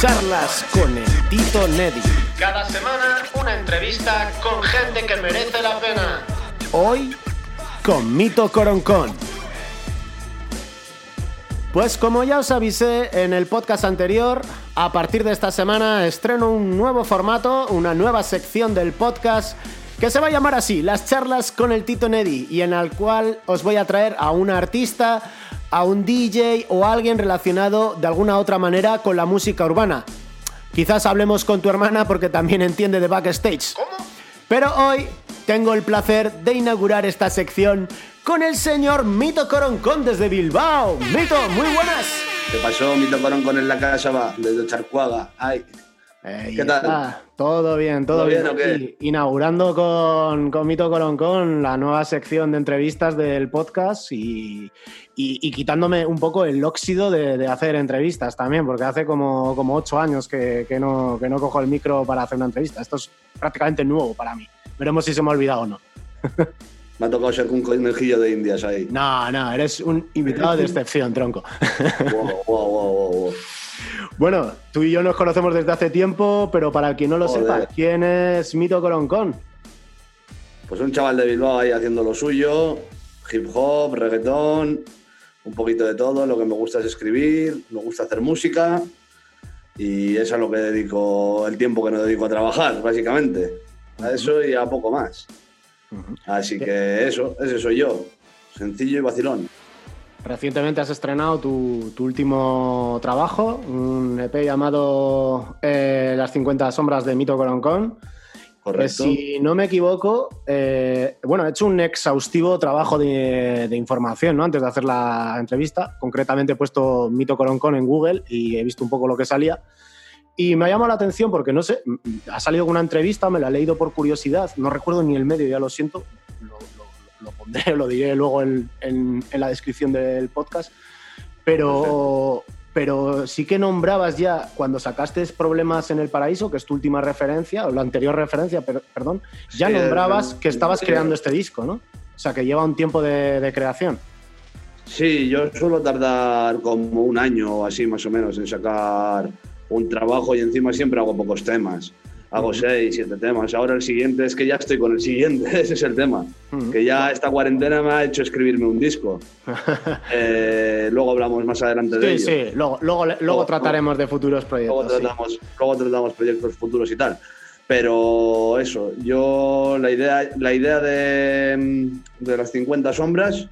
charlas con el Tito Neddy. Cada semana una entrevista con gente que merece la pena. Hoy con Mito Coroncón. Pues como ya os avisé en el podcast anterior, a partir de esta semana estreno un nuevo formato, una nueva sección del podcast que se va a llamar así, las charlas con el Tito Neddy, y en el cual os voy a traer a un artista, a un DJ o a alguien relacionado de alguna otra manera con la música urbana. Quizás hablemos con tu hermana porque también entiende de backstage. ¿Cómo? Pero hoy tengo el placer de inaugurar esta sección con el señor Mito Coroncón desde Bilbao. Mito, muy buenas. ¿Qué pasó, Mito Coroncón en la casa va? Desde Charcuaga. Ay, Ey, ¿Qué tal? está. Todo bien, todo, ¿Todo bien. bien o qué? aquí, Inaugurando con, con Mito Coroncón la nueva sección de entrevistas del podcast y, y- y quitándome un poco el óxido de, de hacer entrevistas también, porque hace como, como ocho años que, que no, que no cojo el micro para hacer una entrevista. Esto es prácticamente nuevo para mí. Veremos si se me ha olvidado o no. me ha tocado ser un conejillo de indias ahí. No, no, eres un invitado de excepción, tronco. Wow, wow, wow, wow, wow. Bueno, tú y yo nos conocemos desde hace tiempo, pero para quien no lo Joder. sepa, ¿quién es Mito Coroncón? Pues un chaval de Bilbao ahí haciendo lo suyo, hip hop, reggaetón, un poquito de todo. Lo que me gusta es escribir, me gusta hacer música y eso es a lo que dedico el tiempo que no dedico a trabajar, básicamente. A eso y a poco más. Así que eso, ese soy yo. Sencillo y vacilón. Recientemente has estrenado tu, tu último trabajo, un EP llamado eh, Las 50 sombras de Mito Coroncón. que Correcto. si no me equivoco, eh, bueno, he hecho un exhaustivo trabajo de, de información ¿no? antes de hacer la entrevista. Concretamente he puesto Mito Coroncón en Google y he visto un poco lo que salía. Y me ha llamado la atención porque no sé, ha salido una entrevista, me la he leído por curiosidad, no recuerdo ni el medio, ya lo siento, lo, lo- pondré, lo diré luego en, en- en la descripción del podcast, pero, pero sí que nombrabas ya cuando sacaste Problemas en el Paraíso, que es tu última referencia, o la anterior referencia, per- perdón, ya Sí, nombrabas que estabas sí. creando este disco, ¿no? O sea, que lleva un tiempo de, de creación. Sí, yo suelo tardar como un año o así más o menos en sacar un trabajo y encima siempre hago pocos temas. Hago seis, siete temas. Ahora el siguiente es que ya estoy con el siguiente, ese es el tema. Que ya esta cuarentena me ha hecho escribirme un disco. Eh, luego hablamos más adelante de Sí, ello. sí, luego, luego, luego Luego- trataremos de futuros Luego proyectos. sí. tratamos, luego tratamos proyectos futuros y tal. Pero eso, yo la idea, la idea de, de las 50 sombras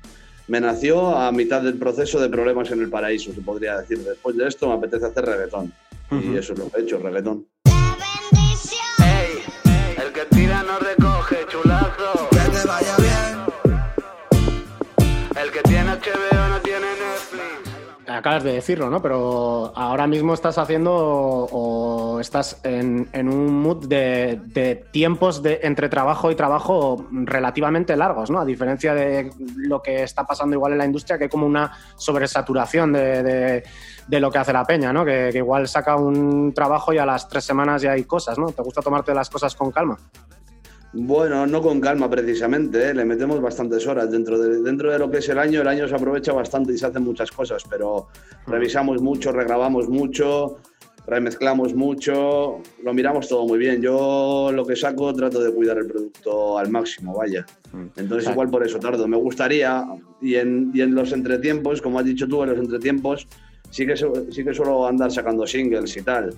me nació a mitad del proceso de problemas en el paraíso, se podría decir. Después de esto me apetece hacer reggaetón. Ujú. Y eso es lo que he hecho, reggaetón. El que tira no recoge, chulazo. Que te vaya bien. El que tiene HBO no tiene Netflix. Acabas de decirlo, ¿no? Pero ahora mismo estás haciendo o, o estás en, en un mood de, de tiempos de, entre trabajo y trabajo relativamente largos, ¿no? A diferencia de lo que está pasando igual en la industria, que hay como una sobresaturación de, de- de lo que hace la peña, ¿no? Que, que igual saca un trabajo y a las tres semanas ya hay cosas, ¿no? ¿Te gusta tomarte las cosas con calma? Bueno, no con calma precisamente, ¿eh? le metemos bastantes horas dentro de, dentro de lo que es el año. El año se aprovecha bastante y se hacen muchas cosas, pero revisamos mucho, regrabamos mucho, remezclamos mucho, lo miramos todo muy bien. Yo lo que saco trato de cuidar el producto al máximo, vaya. Entonces Claro. igual por eso tardo. Me gustaría, y en, y en los entretiempos, como has dicho tú, en los entretiempos, sí que, sí que suelo andar sacando singles y tal.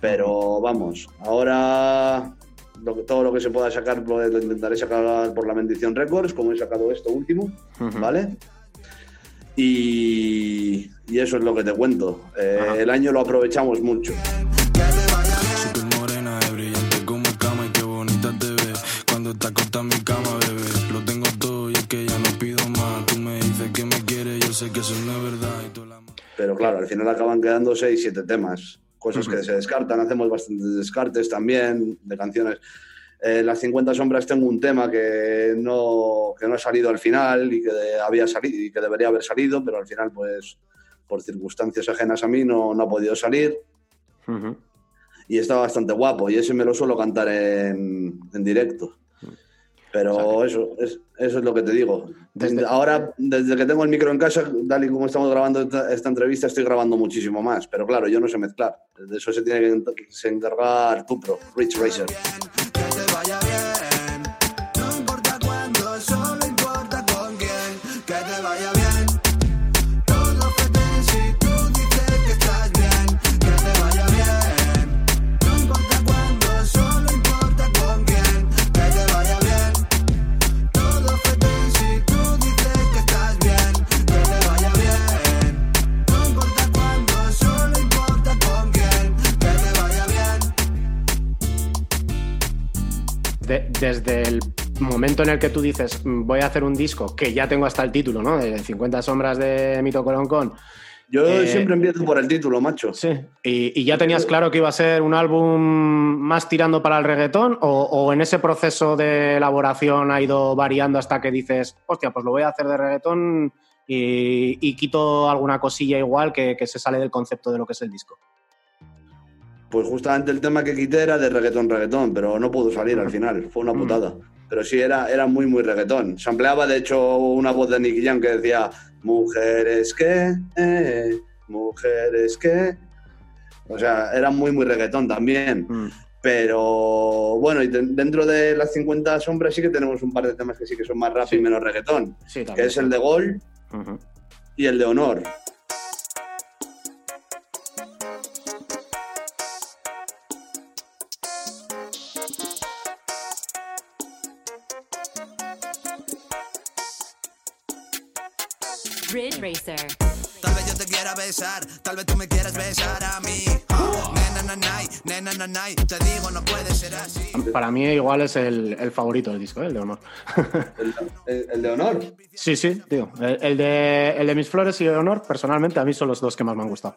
Pero vamos, ahora lo que- todo lo que se pueda sacar lo, lo intentaré sacar por la Bendición Records, como he sacado esto último. ¿vale? Y, y eso es lo que te cuento. Eh, el año lo aprovechamos mucho. Súper morena, es brillante como cama y qué bonita te ves. Cuando te acostas en mi cama, bebé, lo tengo todo y es que ya no pido pido más. Tú me dices que me quieres, yo sé que eso no es verdad. Pero claro, al final acaban quedando 6, 7 temas. Cosas que se descartan, hacemos bastantes descartes también de canciones. En las 50 sombras tengo un tema que no, que no ha salido al final y que de- había salido y que debería haber salido, pero al final, pues, por circunstancias ajenas a mí, no, no ha podido salir. Ujú. Y está bastante guapo. Y ese me lo suelo cantar en, en directo. Pero eso, es, eso es lo que te digo. Desde- Ahora, desde que tengo el micro en casa, tal y como estamos grabando esta, esta entrevista, estoy grabando muchísimo más. Pero claro, yo no sé mezclar. De eso se tiene que se encargar tu pro, Rich Racer. Desde el momento en el que tú dices "Mm, voy a hacer un disco, que ya tengo hasta el título, ¿no? De 50 sombras de Mito Coloncón. Yo Eh, siempre empiezo por el título, macho. Sí. ¿Y, y ya tenías claro que iba a ser un álbum más tirando para el reggaetón? O, o en ese proceso de elaboración ha ido variando hasta que dices, hostia, pues lo voy a hacer de reggaetón y, y quito alguna cosilla igual que, que se sale del concepto de lo que es el disco? Pues justamente el tema que quité era de reggaetón, reggaetón, pero no pudo salir al final, fue una Mm. putada. Pero sí, era, era muy, muy reggaetón. Se empleaba, de hecho, una voz de Nicky Jam que decía, mujeres que, eh, mujeres que... O sea, era muy, muy reggaetón también. Mm. Pero bueno, y de- dentro de las 50 sombras sí que tenemos un par de temas que sí que son más rap Sí. y menos reggaetón, Sí, que es el de Gol y el de Honor. Tal vez yo te quiera besar, tal vez tú me quieras besar a mí. Nena, nanay, nena, nanay, te digo, no puede ser así. Para mí igual es el, el favorito del disco, ¿eh? el de honor. El, el- el de Honor. sí, sí, tío. El, de, el de Mis Flores y el de honor, personalmente, a mí son los dos que más me han gustado.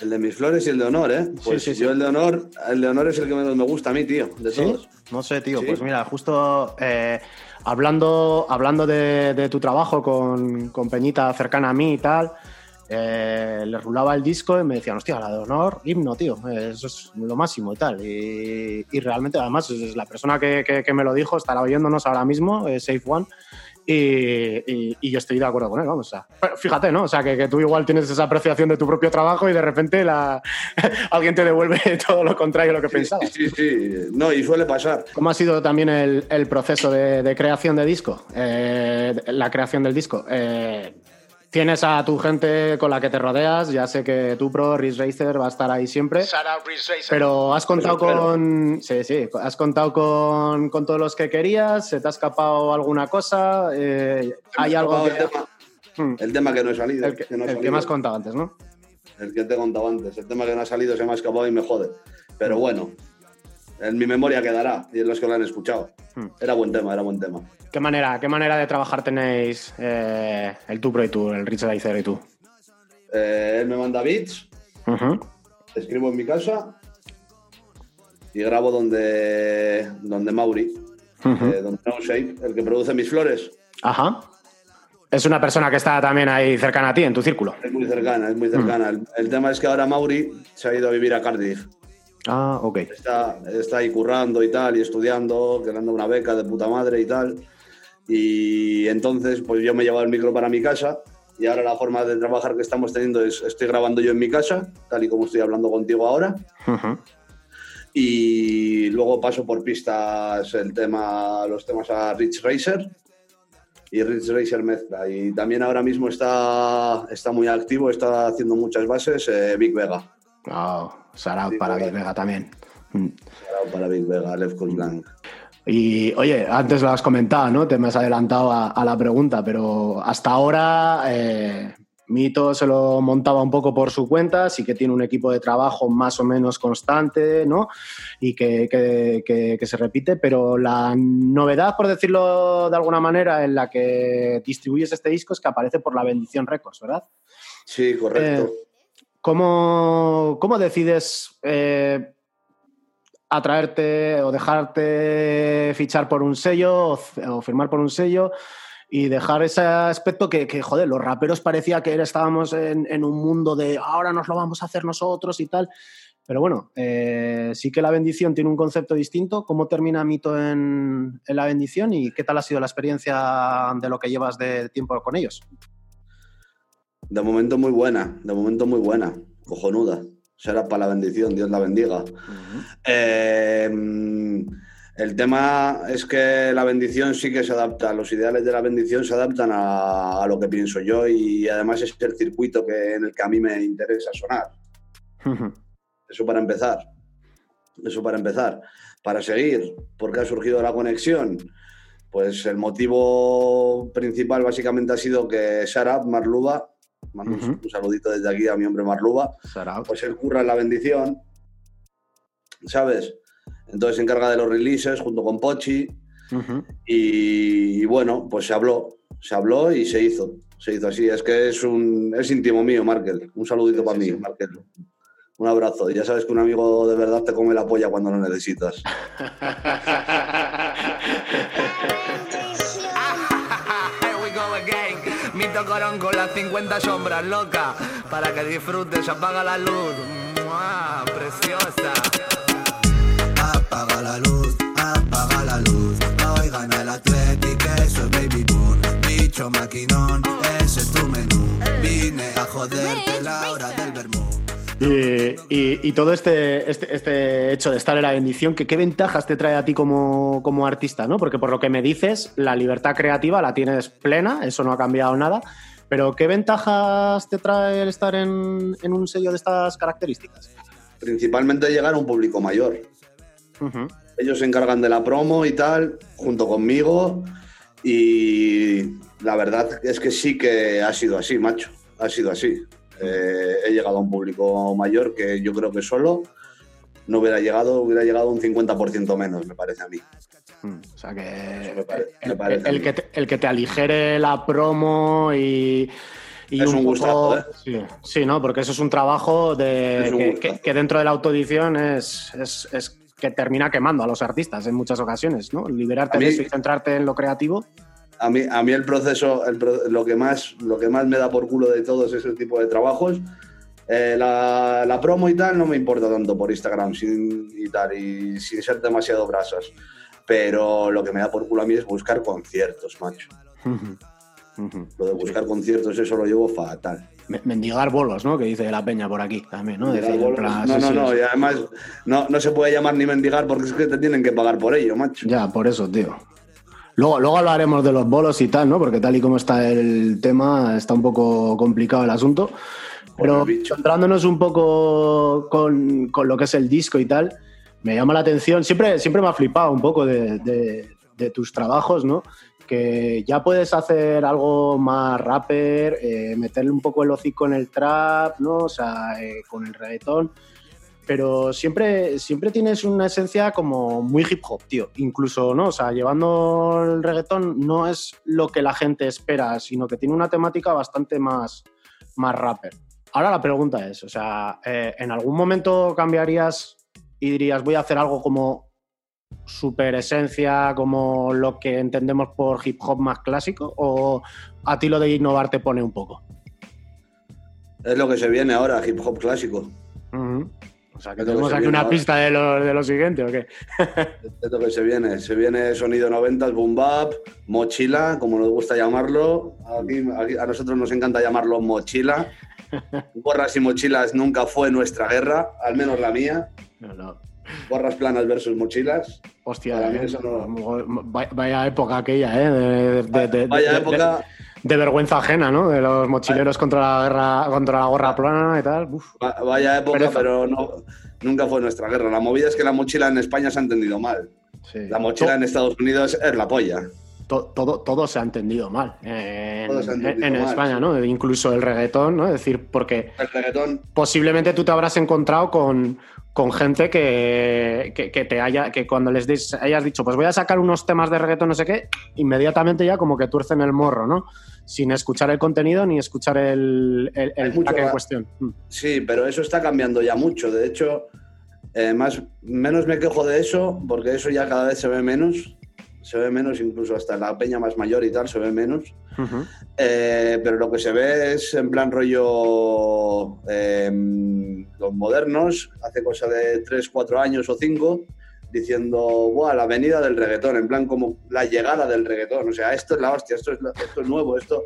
El de mis flores y el de honor, ¿eh? Pues sí, sí. yo el de honor, el de honor es el que menos me gusta a mí, tío, de todos. No sé, tío. Pues mira, justo eh, hablando, hablando de, de tu trabajo con, con Peñita cercana a mí y tal, eh, le rulaba el disco y me decían, hostia, la de honor, himno, tío, eso es lo máximo y tal. Y, y realmente, además, la persona que, que- que me lo dijo estará oyéndonos ahora mismo, eh, Safe One. Y, y- y yo estoy de acuerdo con él, vamos. O sea, pero fíjate, ¿no? O sea, que, que tú igual tienes esa apreciación de tu propio trabajo y de repente la, alguien te devuelve todo lo contrario a lo que pensabas. Sí, sí, no, y suele pasar. ¿Cómo ha sido también el, el proceso de, de creación de disco? Eh, la creación del disco. Eh, tienes a tu gente con la que te rodeas, ya sé que tu pro, Riz Racer, va a estar ahí siempre. Pero has contado con. Sí, sí, has contado con, con todos los que querías, se te ha escapado alguna cosa. eh, hay algo que. el, tema, Hmm, el tema que no he salido. el que, no ha el que me has contado antes, ¿no? El que te he contado antes. El tema que no ha salido se me ha escapado y me jode. Pero bueno, en mi memoria quedará y en los que lo han escuchado. Hmm. Era buen tema, era buen tema. ¿Qué manera, qué manera de trabajar tenéis eh, el tu pro y tú, el Rich Racer y tú? Eh, él me manda beats, escribo en mi casa y grabo donde, donde Mauri, eh, donde No Shape, el que produce mis flores. Ajá. Es una persona que está también ahí cercana a ti, en tu círculo. Es muy cercana, es muy cercana. El, el tema es que ahora Mauri se ha ido a vivir a Cardiff. Ah, ok. Está, está ahí currando y tal, y estudiando, ganando una beca de puta madre y tal. Y entonces, pues yo me he llevado el micro para mi casa. Y ahora la forma de trabajar que estamos teniendo es, estoy grabando yo en mi casa, tal y como estoy hablando contigo ahora. Y luego paso por pistas el tema, los temas a Rich Racer. Y Rich Racer mezcla. Y también ahora mismo está, está muy activo, está haciendo muchas bases eh, Big Vega. Oh, Sarao Sí, para claro. Big Vega también. Mm. Shout Para Big Vega, Left Coast Gang. Y oye, antes lo has comentado, ¿no? Te me has adelantado a, a la pregunta, pero hasta ahora, eh, Mito se lo montaba un poco por su cuenta, sí que tiene un equipo de trabajo más o menos constante, ¿no? Y que, que- que- que se repite, pero la novedad, por decirlo de alguna manera, en la que distribuyes este disco es que aparece por la Bendición Records, ¿verdad? Sí, correcto. Eh, ¿Cómo, cómo decides eh, atraerte o dejarte fichar por un sello o, firmar por un sello y dejar ese aspecto que, joder, los raperos parecía que estábamos en, un mundo de ahora nos lo vamos a hacer nosotros y tal? Pero bueno, eh, sí que la bendición tiene un concepto distinto. ¿Cómo termina Mito en la bendición y qué tal ha sido la experiencia de lo que llevas de tiempo con ellos? De momento muy buena, de momento muy buena, cojonuda. Será para la bendición, Dios la bendiga. Eh, el tema es que la bendición sí que se adapta, los ideales de la bendición se adaptan a, a lo que pienso yo y además es el circuito que, en el que a mí me interesa sonar. Eso para empezar. Eso para empezar. Para seguir, ¿por qué ha surgido la conexión? Pues el motivo principal básicamente ha sido que Sharap Marluba, mando un- saludito desde aquí a mi hombre Marluba, pues él curra en la bendición, ¿sabes? Entonces se encarga de los releases junto con Pochi y, y bueno, pues se habló, se habló y se hizo, se hizo así. Es que es un es íntimo mío, Markel. Un saludito para mí, Markel. Un abrazo. Ya sabes que un amigo de verdad te come la polla cuando lo necesitas. Mito Corón con las 50 sombras, loca. Para que disfrutes, apaga la luz. ¡Mua! Preciosa. Apaga la luz, apaga la luz. Hoy gana el Athletic, eso es Baby Boom. Bicho maquinón, ese es tu menú. Vine a joderte la hora del vermú. Y, y- y todo este, este, este hecho de estar en la bendición, ¿qué, qué ventajas te trae a ti como, como artista? ¿no? Porque por lo que me dices, la libertad creativa la tienes plena, eso no ha cambiado nada. Pero ¿qué ventajas te trae el estar en, en un sello de estas características? Principalmente llegar a un público mayor. Ellos se encargan de la promo y tal, junto conmigo. Y la verdad es que sí que ha sido así, macho. Ha sido así. Eh, he llegado a un público mayor que yo creo que solo no hubiera llegado, hubiera llegado un 50% menos, me parece a mí. Mm, O sea que me pare- el, me que te, el que te aligere la promo y, y Es un poco- gustazo, ¿eh? sí, sí, ¿no? Porque eso es un trabajo de, un que, gustazo. que- que dentro de la autoedición es, es- es que termina quemando a los artistas en muchas ocasiones, ¿no? Liberarte mí- de eso y centrarte en lo creativo. A mí, a mí el proceso, el lo, que más, lo que más me da por culo de todos ese tipo de trabajos, eh, la, la promo y tal no me importa tanto por Instagram sin, y tal, y sin ser demasiado brasas. Pero lo que me da por culo a mí es buscar conciertos, macho. Lo de buscar conciertos, eso lo llevo fatal. Me- Mendigar bolos, ¿no? Que dice la peña por aquí también, ¿no? Decir, bolos. plan, no, sí, no, sí, no, y además no, no se puede llamar ni mendigar porque es que te tienen que pagar por ello, macho. Ya, por eso, tío. Luego, luego hablaremos de los bolos y tal, ¿no? Porque tal y como está el tema, está un poco complicado el asunto. Pero centrándonos un poco con, con lo que es el disco y tal, me llama la atención. Siempre, siempre me ha flipado un poco de, de- de tus trabajos, ¿no? Que ya puedes hacer algo más rapper, eh, meterle un poco el hocico en el trap, ¿no? O sea, eh, con el reggaetón pero siempre, siempre tienes una esencia como muy hip hop, tío. Incluso, ¿no? O sea, llevando el reggaetón no es lo que la gente espera, sino que tiene una temática bastante más, más rapper. Ahora la pregunta es, o sea, eh, ¿en algún momento cambiarías y dirías voy a hacer algo como super esencia, como lo que entendemos por hip hop más clásico? ¿O a ti lo de innovar te pone un poco? Es lo que se viene ahora, hip hop clásico. Ujú. O sea, que tenemos aquí una ahora. pista de lo, de lo siguiente, ¿o qué? Es lo que se viene. Se viene sonido 90, boom bap, mochila, como nos gusta llamarlo. Aquí, aquí a nosotros nos encanta llamarlo mochila. Gorras y mochilas nunca fue nuestra guerra, al menos la mía. No, no. Gorras planas versus mochilas. Hostia, Para mí eh, eso no- vaya, vaya época aquella, ¿eh? De, de- Vaya de- época. De, vergüenza ajena, ¿no? De los mochileros contra la guerra, contra la gorra plana y tal. Uf. Va- Vaya época, Pereza. pero no, nunca fue nuestra guerra. La movida es que la mochila en España se ha entendido mal. Sí. La mochila en Estados Unidos es la polla. To- todo, todo se ha entendido mal en, entendido en mal, España, sí. ¿no? Incluso el reggaetón, ¿no? Es decir, porque El reggaetón, posiblemente tú te habrás encontrado con, con gente que, que, que te haya, que cuando les des- hayas dicho, pues voy a sacar unos temas de reggaetón, no sé qué, inmediatamente ya como que tuercen el morro, ¿no? Sin escuchar el contenido ni escuchar el, el, mucho en cuestión. Mm. sí, pero eso está cambiando ya mucho. De hecho, eh, más, menos me quejo de eso, porque eso ya cada vez se ve menos. Se ve menos, incluso hasta en la peña más mayor y tal, se ve menos. Ujú. Eh, pero lo que se ve es en plan rollo eh, los modernos, hace cosa de 3, 4 años o 5, diciendo, Buah, la venida del reggaetón, en plan como la llegada del reggaetón. O sea, esto es la hostia, esto es, la- esto es nuevo, esto...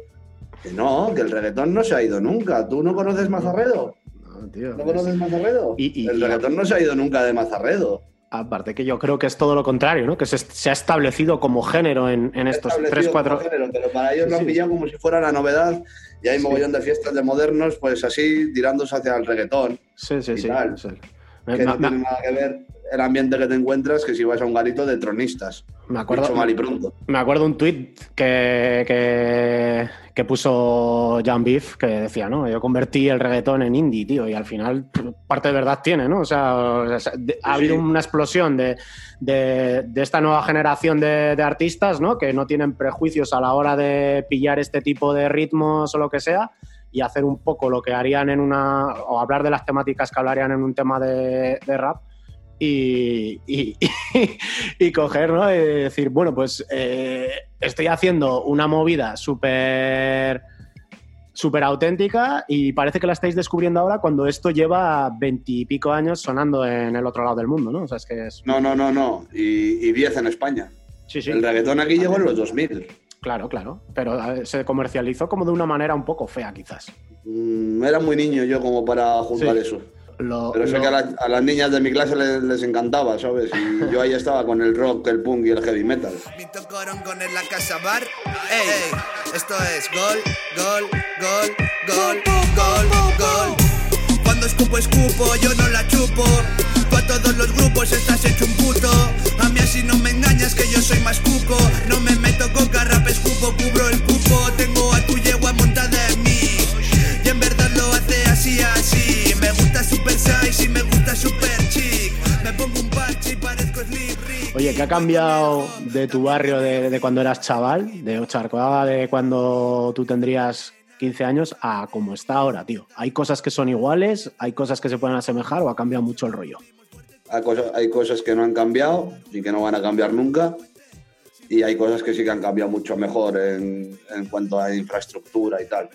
Que no, que el reggaetón no se ha ido nunca. ¿Tú no conoces Mazarredo? No, tío, ¿No es- conoces Mazarredo? Y- y- el reggaetón no se ha ido nunca de Mazarredo. Aparte que yo creo que es todo lo contrario, ¿no? Que se, se ha establecido como género en, en estos establecido 3, 4... como género, pero para ellos Sí, lo han sí. pillado como si fuera la novedad y hay Sí. mogollón de fiestas de modernos, pues así, tirándose hacia el reggaetón. Sí, sí, y sí. tal. sí. Me, que me- no tiene nada que ver el ambiente que te encuentras que si vas a un garito de tronistas. me acuerdo, Dicho mal y pronto. Me acuerdo un tuit que, que, que puso Jan Beef que decía, ¿no? Yo convertí el reggaetón en indie, tío, y al final parte de verdad tiene, ¿no? O sea, ha habido Sí. una explosión de, de- de esta nueva generación de, de artistas, ¿no? Que no tienen prejuicios a la hora de pillar este tipo de ritmos o lo que sea y hacer un poco lo que harían en una. o hablar de las temáticas que hablarían en un tema de, de rap. Y, y, y coger, ¿no? Y decir, bueno, pues eh, estoy haciendo una movida súper súper auténtica y parece que la estáis descubriendo ahora cuando esto lleva veintipico años sonando en el otro lado del mundo, ¿no? O sea, es que es... No, no, no, no. Y, y 10 en España. Sí, sí, El reggaetón aquí llegó en los 2000. claro, claro. Pero ver, se comercializó como de una manera un poco fea, quizás. Mm, era muy niño yo como para juzgar Sí. eso. Lo- Pero sé lo- que a, la- a las niñas de mi clase les, les encantaba, ¿sabes? Y yo ahí estaba con el rock, el punk y el heavy metal. Mito Corongón en la casa bar. Ey, ey, esto es gol, gol, gol, gol, gol, gol. Cuando escupo, escupo, yo no la chupo. Tú a todos los grupos estás hecho un puto. A mí así no me engañas que yo soy más cuco. No me meto con rap, escupo, cubro el cupo. Tengo a tu yegua Super Size y me gusta Super Chic. Me pongo un parche y parezco Slim Rick. Oye, ¿qué ha cambiado de tu barrio de, de cuando eras chaval, de Ocharcoaga, de cuando tú tendrías 15 años, a como está ahora, tío? ¿Hay cosas que son iguales? ¿Hay cosas que se pueden asemejar o ha cambiado mucho el rollo? Hay cosas, hay cosas que no han cambiado y que no van a cambiar nunca. Y hay cosas que sí que han cambiado mucho mejor en, en cuanto a infraestructura y tal.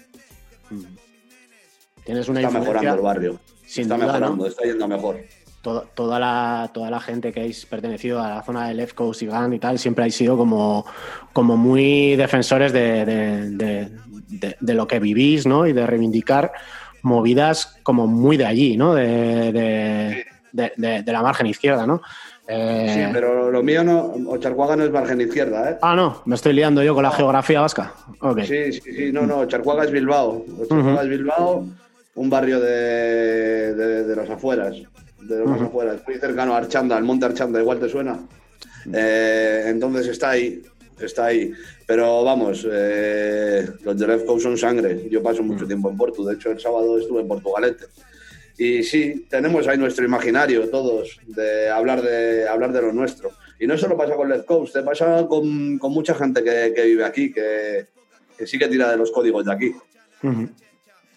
Tienes una Está influencia, mejorando el barrio. Sin está duda, mejorando, ¿no? está yendo mejor. to- toda, la, toda la gente que habéis pertenecido a la zona de Left Coast y y tal, siempre habéis sido como, como muy defensores de, de- de- de- lo que vivís, ¿no? Y de reivindicar movidas como muy de allí, ¿no? De, la margen izquierda, ¿no? Eh, Sí, pero lo mío no. Ocharcuaga no es margen izquierda, ¿eh? Ah, no, me estoy liando yo con la geografía vasca. Ok. Sí, sí, sí, no, no, Charcuaga es Bilbao. Charcuaga es Bilbao, un barrio de, de, de los afueras, de Ujú. afueras, muy cercano a Archanda, al monte Archanda, igual te suena. Eh, entonces está ahí, está ahí. Pero vamos, eh, los de Left Coast son sangre. Yo paso mucho tiempo en Porto, de hecho el sábado estuve en Portugalete. Y sí, tenemos ahí nuestro imaginario todos de hablar de, hablar de lo nuestro. Y no solo pasa con Left Coast, te pasa con, con mucha gente que, que vive aquí, que, que sí que tira de los códigos de aquí. O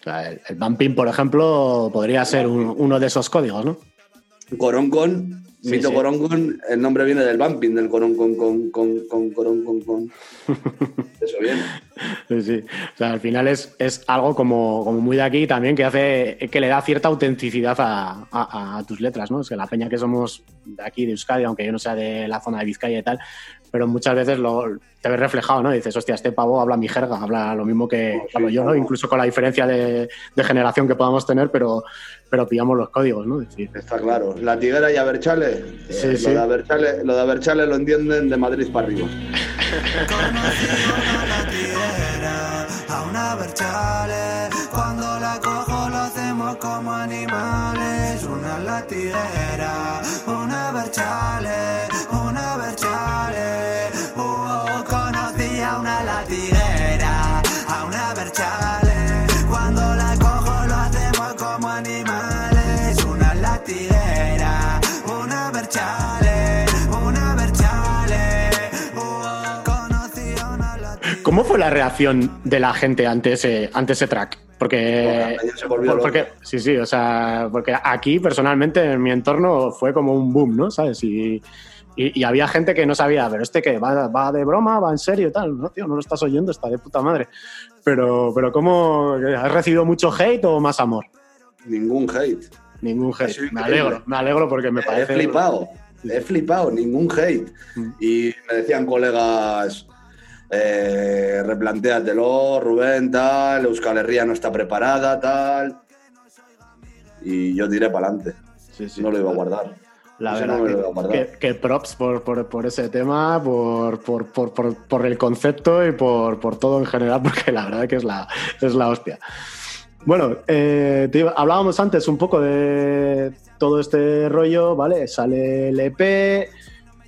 sea, el, el bumping, por ejemplo, podría ser un- uno de esos códigos, ¿no? Coroncon, Sí, mito sí. El nombre viene del bumping, del Coroncon, con, con, con, con. Eso viene. Sí, sí. O sea, al final es, es algo como, como muy de aquí también que hace que le da cierta autenticidad a, a- a tus letras, ¿no? Es que la peña que somos de aquí, de Euskadi, aunque yo no sea de la zona de Vizcaya y tal, pero muchas veces lo, te ves reflejado, ¿no? Dices, hostia, este pavo habla mi jerga, habla lo mismo que sí, hablo yo, ¿no? Incluso con la diferencia de, de generación que podamos tener, pero, pero pillamos los códigos, ¿no? Es decir, Está claro. La tiguera y Aberchale. Sí, eh, lo, sí. De Aberchale lo de Aberchale lo entienden de Madrid para arriba. la tierra a una berchale. Cuando la cojo lo hacemos como animales. Una una berchale. Fue la reacción de la gente ante ese, ante ese track? Porque, Bueno, porque- sí, sí, o sea, porque aquí personalmente en mi entorno fue como un boom, ¿no? ¿Sabes? Y, y- y había gente que no sabía, pero este que va, va de broma, va en serio y tal. No, tío, no lo estás oyendo, está de puta madre. Pero, pero ¿cómo? ¿Has recibido mucho hate o más amor? Ningún hate. Ningún hate. Me increíble. alegro, me alegro porque me He parece. flipado, he flipado, ningún hate. Mm. Y me decían colegas, eh, replantéatelo, Rubén, tal, Euskal Herria no está preparada, tal. Y yo tiré para adelante, Sí, sí. no lo iba a guardar. La verdad no lo que, guardar. que- que props por, por- por ese tema, por, el concepto y por, por todo en general, porque la verdad que es la, es la hostia. Bueno, eh, te iba- hablábamos antes un poco de todo este rollo, ¿vale? Sale el EP,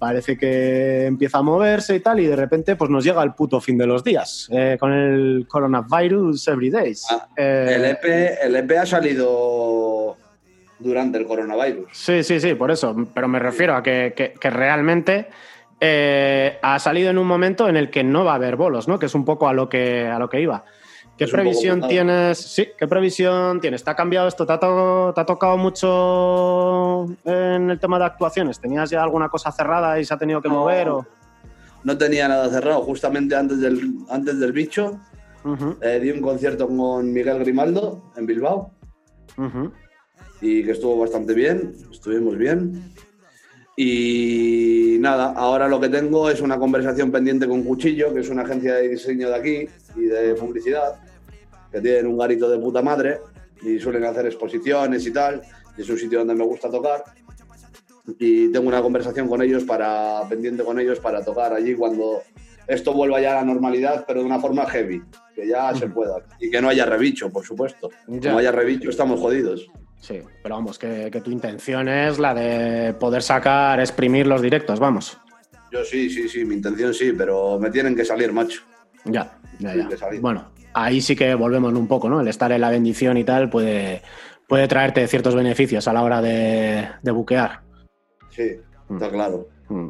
parece que empieza a moverse y tal, y de repente pues nos llega el puto fin de los días, eh, con el coronavirus every days. Ah, Eh, El, EP, el EP ha salido durante el coronavirus. Sí, sí, sí, por eso. Pero me refiero a que, que- que realmente eh, ha salido en un momento en el que no va a haber bolos, ¿no? Que es un poco a lo que, a lo que iba. ¿Qué previsión tienes? Sí, ¿qué previsión tienes? ¿Te ha cambiado esto? ¿Te ha, to- te ha tocado mucho en el tema de actuaciones? ¿Tenías ya alguna cosa cerrada y se ha tenido que No. mover? O... No tenía nada cerrado, justamente antes del, antes del bicho. Eh, di un concierto con Miguel Grimaldo en Bilbao. y que estuvo bastante bien, estuvimos bien. Y nada, ahora lo que tengo es una conversación pendiente con Cuchillo, que es una agencia de diseño de aquí y de publicidad, que tienen un garito de puta madre y suelen hacer exposiciones y tal, y es un sitio donde me gusta tocar. Y tengo una conversación con ellos para, pendiente con ellos para tocar allí cuando esto vuelva ya a la normalidad, pero de una forma heavy, que ya se pueda. Y que no haya rebicho, por supuesto. Ya. Como haya rebicho, estamos jodidos. Sí, pero vamos, que, que tu intención es la de poder sacar, exprimir los directos, vamos. Yo sí, sí, sí, mi intención sí, pero me tienen que salir, macho. Ya, ya, ya. Bueno, ahí sí que volvemos un poco, ¿no? El estar en la bendición y tal puede, puede traerte ciertos beneficios a la hora de, de buquear. Sí, está claro. Mm.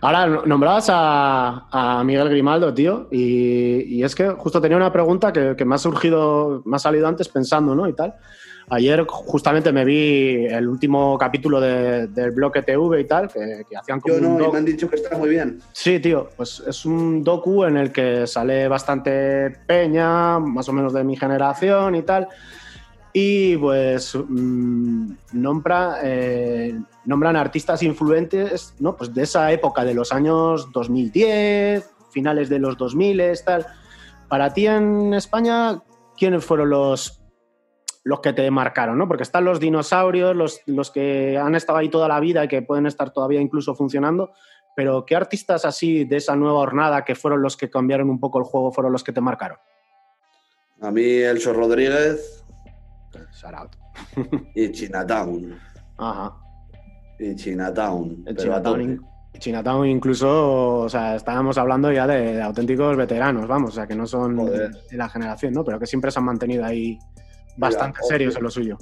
Ahora, no- nombrabas a, a Miguel Grimaldo, tío, y, y es que justo tenía una pregunta que, que me ha surgido, me ha salido antes pensando, ¿no? Y tal. Ayer justamente me vi el último capítulo de- del bloque TV y tal, que, que hacían como Yo un no, y me han dicho que está muy bien. Sí, tío, pues es un docu en el que sale bastante peña, más o menos de mi generación y tal. Y pues mm, nombra, eh, nombran artistas influentes ¿no? pues de esa época, de los años 2010, finales de los 2000, tal. Para ti en España, ¿quiénes fueron los, los que te marcaron? ¿no? Porque están los dinosaurios, los, los que han estado ahí toda la vida y que pueden estar todavía incluso funcionando. Pero ¿qué artistas así de esa nueva hornada que fueron los que cambiaron un poco el juego fueron los que te marcaron? A mí Elso Rodríguez Shout out. y Chinatown. Ajá. Y Chinatown. Chinatown, Chinatown incluso, o sea, estábamos hablando ya de, de auténticos veteranos, vamos, o sea, que no son Joder. de la generación, ¿no? Pero que siempre se han mantenido ahí bastante obvio. serios en lo suyo.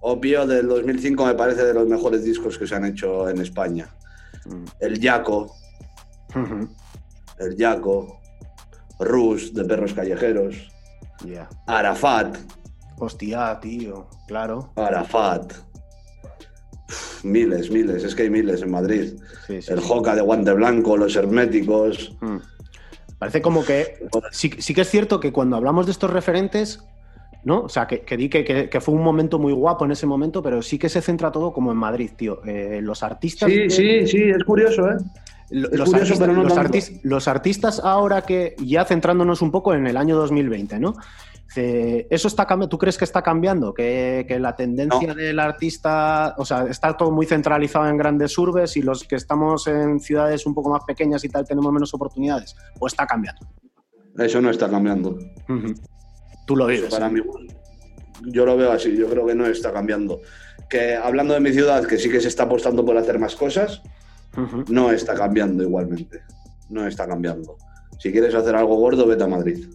Opio del 2005 me parece de los mejores discos que se han hecho en España. Mm. El Yaco, el Yaco, Rus de Perros Callejeros, Ya. Arafat, Hostia, tío, claro. Arafat. Uf, miles, miles, es que hay miles en Madrid. Sí, sí, El sí. Joca de Guante Blanco, Los Herméticos. Mm. Parece como que sí, sí que es cierto que cuando hablamos de estos referentes, ¿no? O sea, que, que di que, que- que fue un momento muy guapo en ese momento, pero sí que se centra todo como en Madrid, tío. Eh, los artistas. Sí, de- sí, sí, es curioso, ¿eh? Los, curioso, artistas, no los tanto. artis- los artistas ahora que, ya centrándonos un poco en el año 2020, ¿no? Eh, ¿Eso está cambiando? ¿Tú crees que está cambiando? ¿Que, que la tendencia del artista, o sea, está todo muy centralizado en grandes urbes y los que estamos en ciudades un poco más pequeñas y tal tenemos menos oportunidades? ¿O está cambiando? Eso no está cambiando. Ujú. Tú lo vives. para mí, yo lo veo así, yo creo que no está cambiando. Que hablando de mi ciudad, que sí que se está apostando por hacer más cosas, no está cambiando igualmente. No está cambiando. Si quieres hacer algo gordo, vete a Madrid.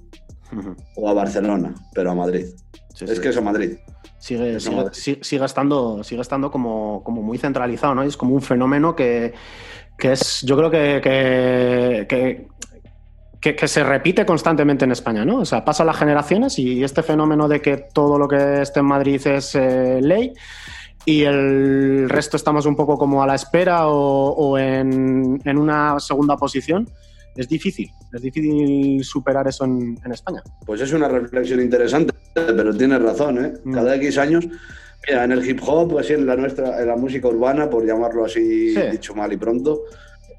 O a Barcelona, pero a Madrid. Sí, es sí. que es a Madrid. sigue, Es sigue, Madrid. sigue estando, sigue estando como, como muy centralizado, ¿no? Es como un fenómeno que, que es, yo creo que, que, que, que, que se repite constantemente en España, ¿no? O sea, pasa las generaciones y este fenómeno de que todo lo que esté en Madrid es eh, ley y el resto estamos un poco como a la espera o, o en, en una segunda posición, es difícil, es difícil superar eso en, en España. Pues es una reflexión interesante, pero tienes razón, ¿eh? Mm. Cada X años, mira, en el hip hop, así en la nuestra, en la música urbana, por llamarlo así, Sí. dicho mal y pronto,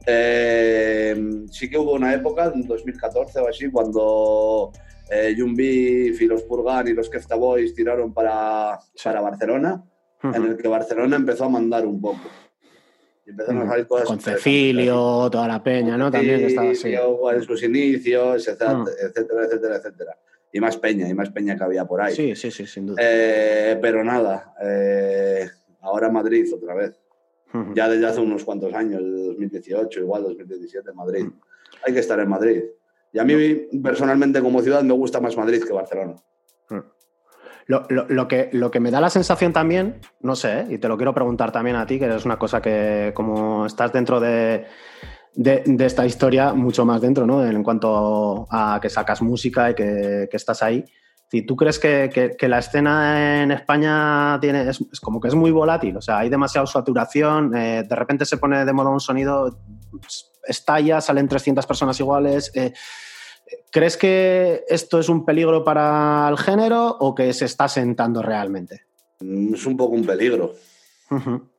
eh, sí que hubo una época, en 2014 o así, cuando eh, Jun Beef y los Purgan y los Kefta Boys tiraron para, para Barcelona, en el que Barcelona empezó a mandar un poco. Y empezaron a salir cosas Con. Cecilio, toda la peña, ¿no? También que estaba así. En sus inicios, etcétera, etcétera, etcétera, etcétera. Y más peña, y más peña que había por ahí. Sí, sí, sí, sin duda. Eh, pero nada, eh, ahora Madrid otra vez. Ya desde hace unos cuantos años, de 2018, igual 2017, Madrid. Hay que estar en Madrid. Y a mí, personalmente, como ciudad, me gusta más Madrid que Barcelona. Lo, lo- lo que, lo que me da la sensación también, no sé, ¿eh? y te lo quiero preguntar también a ti, que es una cosa que como estás dentro de, de- de esta historia, mucho más dentro, ¿no? En cuanto a que sacas música y que, que estás ahí. Si tú crees que, que- que la escena en España tiene, es, es como que es muy volátil, o sea, hay demasiada saturación, eh, de repente se pone de moda un sonido, estalla, salen 300 personas iguales. eh, ¿Crees que esto es un peligro para el género o que se está sentando realmente? Mm, Es un poco un peligro.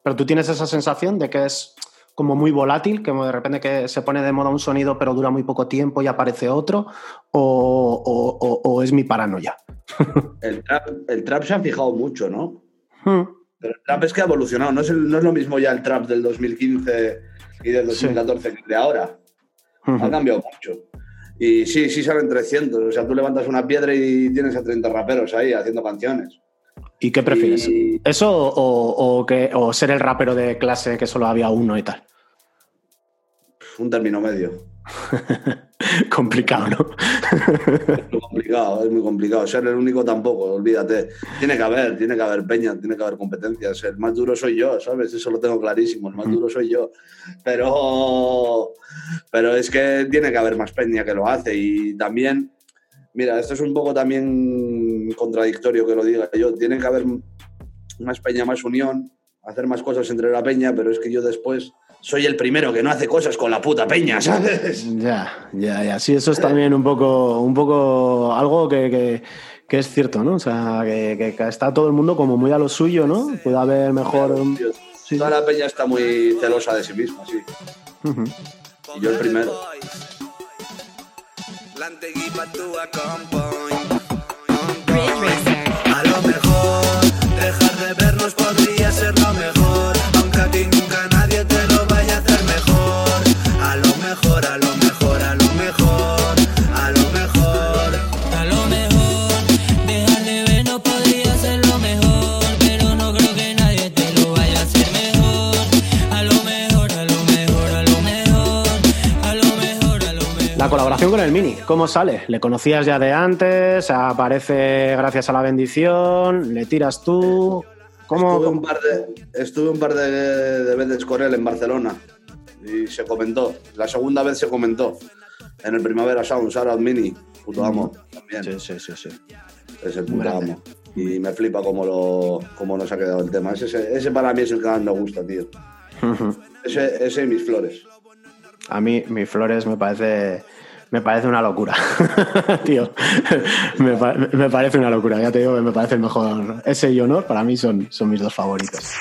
Pero tú tienes esa sensación de que es como muy volátil, que de repente que se pone de moda un sonido pero dura muy poco tiempo y aparece otro, o, o- o- o es mi paranoia. El trap, el trap se ha fijado mucho, ¿no? Mm. Pero el trap es que ha evolucionado. No es, el- no es lo mismo ya el trap del 2015 y del Sí. 2014 que el de ahora. Ha cambiado mucho. Y sí, sí salen 300. O sea, tú levantas una piedra y tienes a 30 raperos ahí haciendo canciones. ¿Y qué prefieres? Y- ¿Eso o, o que, o ser el rapero de clase que solo había uno y tal? Un término medio. Complicado, ¿no? Es muy complicado, es muy complicado. Ser el único tampoco, olvídate. Tiene que haber, tiene que haber peña, tiene que haber competencias. El más duro soy yo, ¿sabes? Eso lo tengo clarísimo. El más duro soy yo. Pero, pero es que tiene que haber más peña que lo hace. Y también, mira, esto es un poco también contradictorio que lo diga yo. Tiene que haber más peña, más unión, hacer más cosas entre la peña, pero es que yo después soy el primero que no hace cosas con la puta peña, ¿sabes? Ya, ya, ya. Sí, eso es también un poco, un poco algo que, que- que es cierto, ¿no? O sea, que, que- está todo el mundo como muy a lo suyo, ¿no? Puede haber mejor. Tío, Sí. Toda la peña está muy celosa de sí misma, sí. Y yo el primero. A ¿cómo sale? ¿Le conocías ya de antes? ¿Aparece gracias a la bendición? ¿Le tiras tú? ¿Cómo? Estuve un par de, estuve un par de, de veces con él en Barcelona y se comentó. La segunda vez se comentó. En el Primavera Sound, Sarah Mini, puto amo, también. Sí, sí, sí, sí. Es el puto amo. Y me flipa cómo, lo, cómo nos ha quedado el tema. Ese, ese para mí es el que más me gusta, tío. Ese, ese y mis flores. A mí, mis flores me parece. Me parece una locura, tío. Me, pa- me parece una locura, ya te digo que me parece el mejor. Ese y honor para mí son, son mis dos favoritos.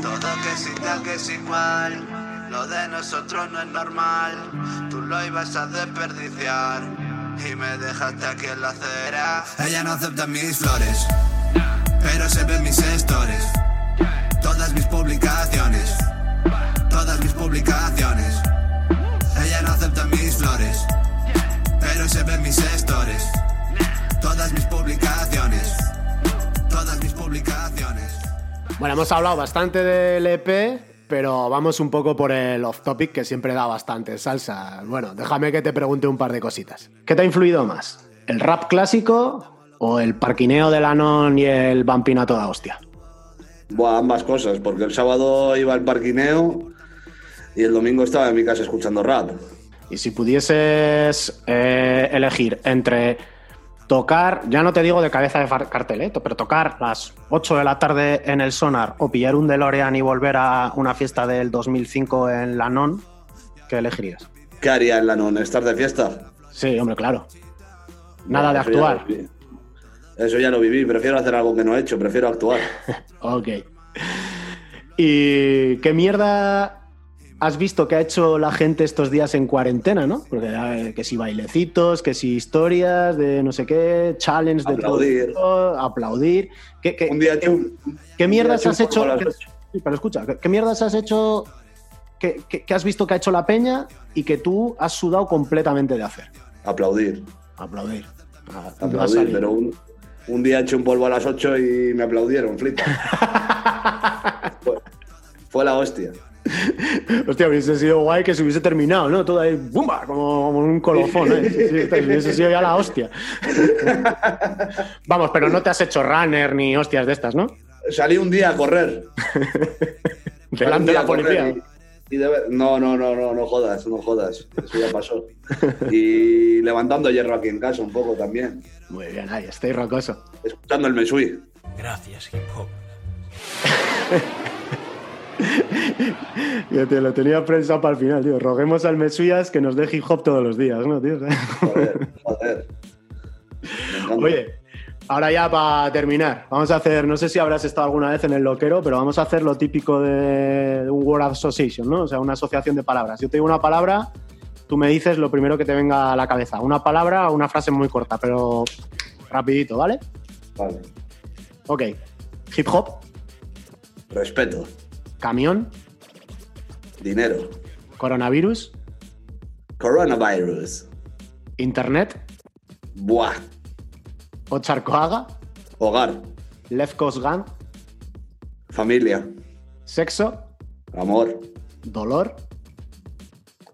Todo que igual, que es igual. Lo de nosotros no es normal. Tú lo ibas a desperdiciar. Y me dejaste aquí en la acera. Ella no acepta mis flores. Pero se ven mis stories. Bueno, hemos hablado bastante del EP, pero vamos un poco por el off topic que siempre da bastante salsa. Bueno, déjame que te pregunte un par de cositas. ¿Qué te ha influido más? ¿El rap clásico o el parquineo del Anon y el Vampina toda hostia? Buah, ambas cosas, porque el sábado iba al parquineo y el domingo estaba en mi casa escuchando rap. Y si pudieses eh, elegir entre tocar, ya no te digo de cabeza de cartel, ¿eh? pero tocar las 8 de la tarde en el Sonar o pillar un DeLorean y volver a una fiesta del 2005 en la Non, ¿qué elegirías? ¿Qué haría en la non? ¿Estar de fiesta? Sí, hombre, claro. Nada de ya actuar. Eso ya lo viví. Prefiero hacer algo que no he hecho. Prefiero actuar. Ok. ¿Y qué mierda has visto que ha hecho la gente estos días en cuarentena, no? Porque que si bailecitos, que si historias de no sé qué, challenge de todo Aplaudir. tipo, aplaudir. ¿Qué, qué- Un día qué- un- qué un mierdas día has hecho? que- sí, pero escucha, ¿qué, mierdas has hecho que, que- que has visto que ha hecho la peña y que tú has sudado completamente de hacer? Aplaudir. Aplaudir. Ah, Aplaudir. Pero un, un día he hecho un polvo a las 8 y me aplaudieron. Flipa. fue, fue la hostia. Hostia, hubiese sido guay que se hubiese terminado, ¿no? Todo ahí, ¡bumba! Como, como un colofón, ¿eh? Sí, sí, hubiese sido ya la hostia. Vamos, pero no te has hecho runner ni hostias de estas, ¿no? Salí un día a correr. Delante de la policía. Y- y de ver- no, no, no, no, no jodas, no jodas. Eso ya pasó. Y levantando hierro aquí en casa un poco también. Muy bien, ahí, estoy rocoso. Escuchando el Mesui. Gracias, hip hop. Yo, tío, lo tenía pensado para el final, tío. Roguemos al Mesuyas que nos dé hip hop todos los días, ¿no, tío? Joder, joder. Oye, ahora ya para terminar, vamos a hacer, no sé si habrás estado alguna vez en el loquero, pero vamos a hacer lo típico de un word association, ¿no? O sea, una asociación de palabras. Yo te digo una palabra, tú me dices lo primero que te venga a la cabeza. Una palabra o una frase muy corta, pero rapidito, ¿vale? Vale. Ok. Hip hop, Respeto. Camión, Dinero. coronavirus, Coronavirus. internet, Buah. Ocharcoaga, Hogar. Left Coast Gun, Familia. sexo, Amor. dolor,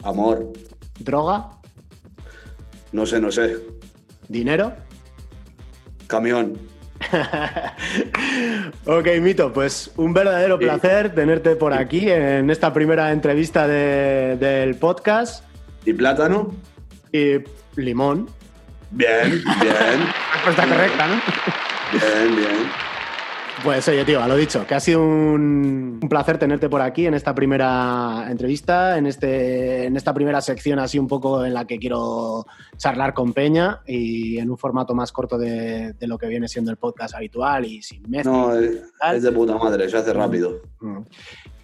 Amor. droga, No sé, no sé. dinero. Camión. Ok, Mito, pues un verdadero Sí. placer tenerte por aquí en esta primera entrevista de- del podcast. ¿Y plátano? Y limón. Bien, bien. Respuesta correcta, ¿no? Bien, bien. Pues oye, tío, a lo dicho, que ha sido un, un placer tenerte por aquí en esta primera entrevista, en, este, en esta primera sección así un poco en la que quiero charlar con Peña y en un formato más corto de, de lo que viene siendo el podcast habitual y sin mezcla. No, es, es de puta madre, se hace rápido.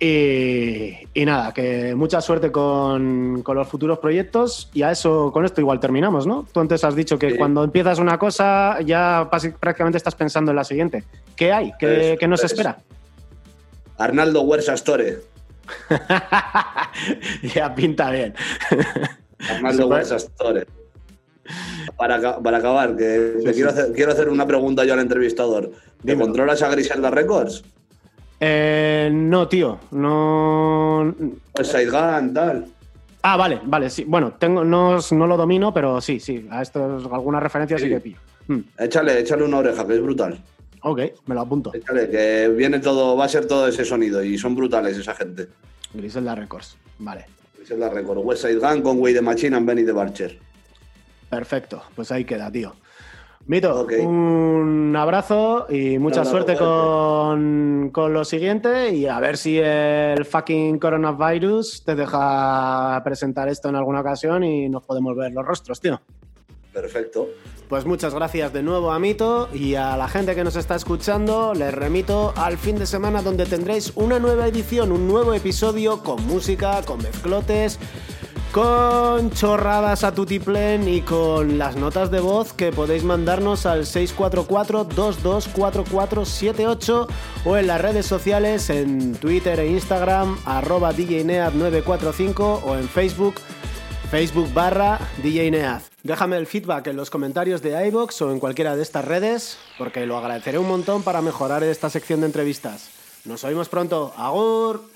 Mm. Y, y nada, que mucha suerte con, con los futuros proyectos y a eso, con esto igual terminamos, ¿no? Tú antes has dicho que Sí. cuando empiezas una cosa ya prácticamente estás pensando en la siguiente. ¿Qué hay? ¿Qué, qué nos espera? Arnaldo Huersa Store. ya pinta bien. Arnaldo. Huersa Store. Para, para acabar, que Sí, te sí. Quiero, hacer, quiero hacer una pregunta yo al entrevistador. ¿Te Dímelo. controlas a Griselda Records? Eh, no, tío, no... Pues Saidgan, tal. Ah, vale, vale, sí. Bueno, tengo, no, no lo domino, pero sí, sí. A esto algunas referencias sí, Sí. que pillo. Mm, Échale, échale una oreja, que es brutal. ok, me lo apunto. Échale, que viene todo, va a ser todo ese sonido y son brutales esa gente. Griselda Records. Vale. Griselda Records. West Side Gun con Way the Machine and Benny the Barcher. Perfecto, pues ahí queda, tío. Mito, Ok. un abrazo y mucha abrazo suerte con, con lo siguiente y a ver si el fucking coronavirus te deja presentar esto en alguna ocasión y nos podemos ver los rostros, tío. Perfecto. Pues muchas gracias de nuevo a Mito y a la gente que nos está escuchando. Les remito al fin de semana donde tendréis una nueva edición, un nuevo episodio con música, con mezclotes, con chorradas a tutiplén y con las notas de voz que podéis mandarnos al 644-224478 o en las redes sociales en Twitter e Instagram arroba DJNead945 o en Facebook Facebook barra DJ Neaz. Déjame el feedback en los comentarios de iBox o en cualquiera de estas redes, porque lo agradeceré un montón para mejorar esta sección de entrevistas. Nos oímos pronto. ¡Agur!